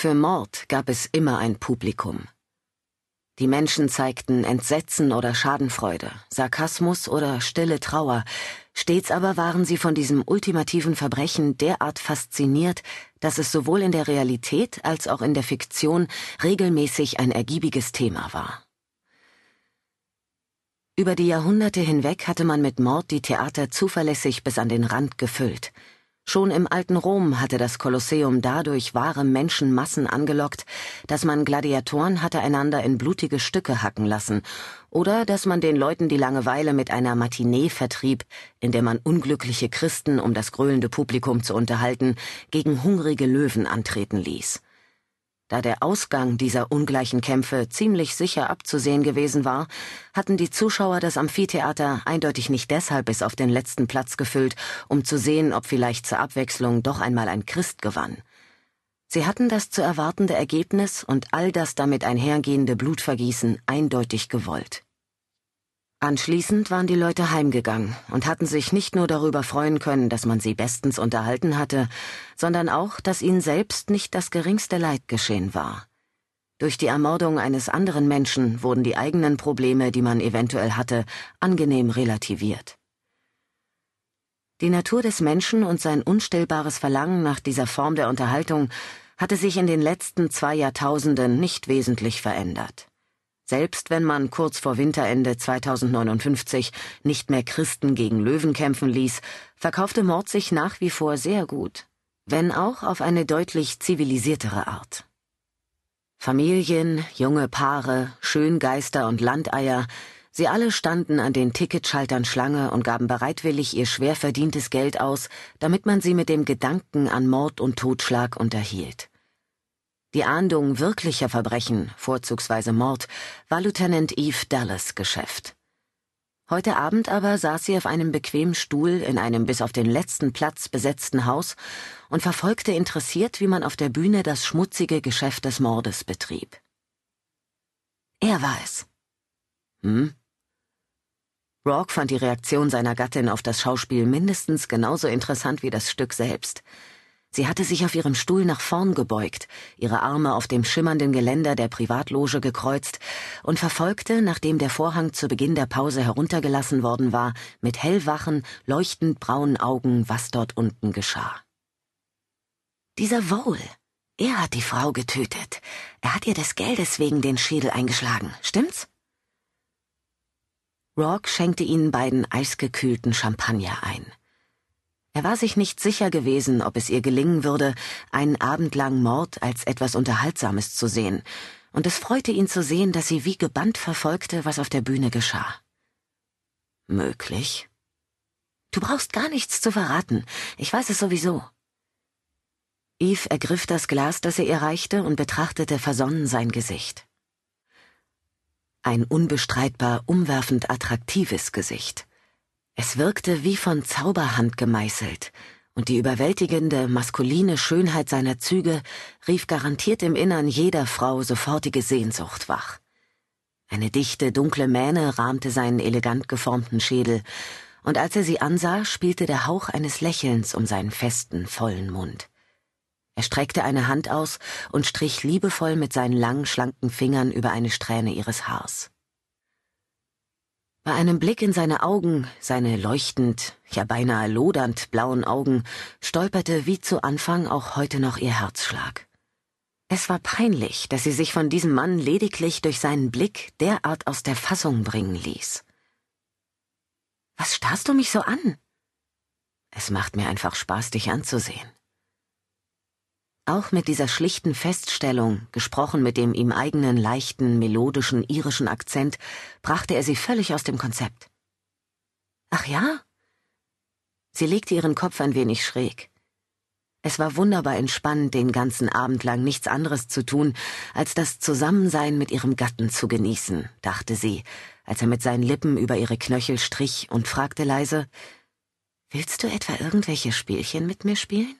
Für Mord gab es immer ein Publikum. Die Menschen zeigten Entsetzen oder Schadenfreude, Sarkasmus oder stille Trauer, stets aber waren sie von diesem ultimativen Verbrechen derart fasziniert, dass es sowohl in der Realität als auch in der Fiktion regelmäßig ein ergiebiges Thema war. Über die Jahrhunderte hinweg hatte man mit Mord die Theater zuverlässig bis an den Rand gefüllt – Schon im alten Rom hatte das Kolosseum dadurch wahre Menschenmassen angelockt, dass man Gladiatoren hatte einander in blutige Stücke hacken lassen, oder dass man den Leuten die Langeweile mit einer Matinee vertrieb, in der man unglückliche Christen, um das gröhlende Publikum zu unterhalten, gegen hungrige Löwen antreten ließ. Da der Ausgang dieser ungleichen Kämpfe ziemlich sicher abzusehen gewesen war, hatten die Zuschauer das Amphitheater eindeutig nicht deshalb bis auf den letzten Platz gefüllt, um zu sehen, ob vielleicht zur Abwechslung doch einmal ein Christ gewann. Sie hatten das zu erwartende Ergebnis und all das damit einhergehende Blutvergießen eindeutig gewollt. Anschließend waren die Leute heimgegangen und hatten sich nicht nur darüber freuen können, dass man sie bestens unterhalten hatte, sondern auch, dass ihnen selbst nicht das geringste Leid geschehen war. Durch die Ermordung eines anderen Menschen wurden die eigenen Probleme, die man eventuell hatte, angenehm relativiert. Die Natur des Menschen und sein unstillbares Verlangen nach dieser Form der Unterhaltung hatte sich in den letzten zwei Jahrtausenden nicht wesentlich verändert. Selbst wenn man kurz vor Winterende 2059 nicht mehr Christen gegen Löwen kämpfen ließ, verkaufte Mord sich nach wie vor sehr gut, wenn auch auf eine deutlich zivilisiertere Art. Familien, junge Paare, Schöngeister und Landeier, sie alle standen an den Ticketschaltern Schlange und gaben bereitwillig ihr schwer verdientes Geld aus, damit man sie mit dem Gedanken an Mord und Totschlag unterhielt. Die Ahndung wirklicher Verbrechen, vorzugsweise Mord, war Lieutenant Eve Dallas Geschäft. Heute Abend aber saß sie auf einem bequemen Stuhl in einem bis auf den letzten Platz besetzten Haus und verfolgte interessiert, wie man auf der Bühne das schmutzige Geschäft des Mordes betrieb. Er war es. Hm? Rourke fand die Reaktion seiner Gattin auf das Schauspiel mindestens genauso interessant wie das Stück selbst. Sie hatte sich auf ihrem Stuhl nach vorn gebeugt, ihre Arme auf dem schimmernden Geländer der Privatloge gekreuzt und verfolgte, nachdem der Vorhang zu Beginn der Pause heruntergelassen worden war, mit hellwachen, leuchtend braunen Augen, was dort unten geschah. Dieser Wohl, er hat die Frau getötet. Er hat ihr des Geldes wegen den Schädel eingeschlagen, stimmt's? Rourke schenkte ihnen beiden eisgekühlten Champagner ein. Er war sich nicht sicher gewesen, ob es ihr gelingen würde, einen Abend lang Mord als etwas Unterhaltsames zu sehen, und es freute ihn zu sehen, dass sie wie gebannt verfolgte, was auf der Bühne geschah. Möglich. Du brauchst gar nichts zu verraten, ich weiß es sowieso. Eve ergriff das Glas, das er ihr reichte, und betrachtete versonnen sein Gesicht. Ein unbestreitbar umwerfend attraktives Gesicht. Es wirkte wie von Zauberhand gemeißelt, und die überwältigende maskuline Schönheit seiner Züge rief garantiert im Innern jeder Frau sofortige Sehnsucht wach. Eine dichte, dunkle Mähne rahmte seinen elegant geformten Schädel, und als er sie ansah, spielte der Hauch eines Lächelns um seinen festen, vollen Mund. Er streckte eine Hand aus und strich liebevoll mit seinen langen, schlanken Fingern über eine Strähne ihres Haars. Bei einem Blick in seine Augen, seine leuchtend, ja beinahe lodernd blauen Augen, stolperte wie zu Anfang auch heute noch ihr Herzschlag. Es war peinlich, dass sie sich von diesem Mann lediglich durch seinen Blick derart aus der Fassung bringen ließ. Was starrst du mich so an? Es macht mir einfach Spaß, dich anzusehen. Auch mit dieser schlichten Feststellung, gesprochen mit dem ihm eigenen leichten, melodischen irischen Akzent, brachte er sie völlig aus dem Konzept. Ach ja? Sie legte ihren Kopf ein wenig schräg. Es war wunderbar entspannend, den ganzen Abend lang nichts anderes zu tun, als das Zusammensein mit ihrem Gatten zu genießen, dachte sie, als er mit seinen Lippen über ihre Knöchel strich und fragte leise Willst du etwa irgendwelche Spielchen mit mir spielen?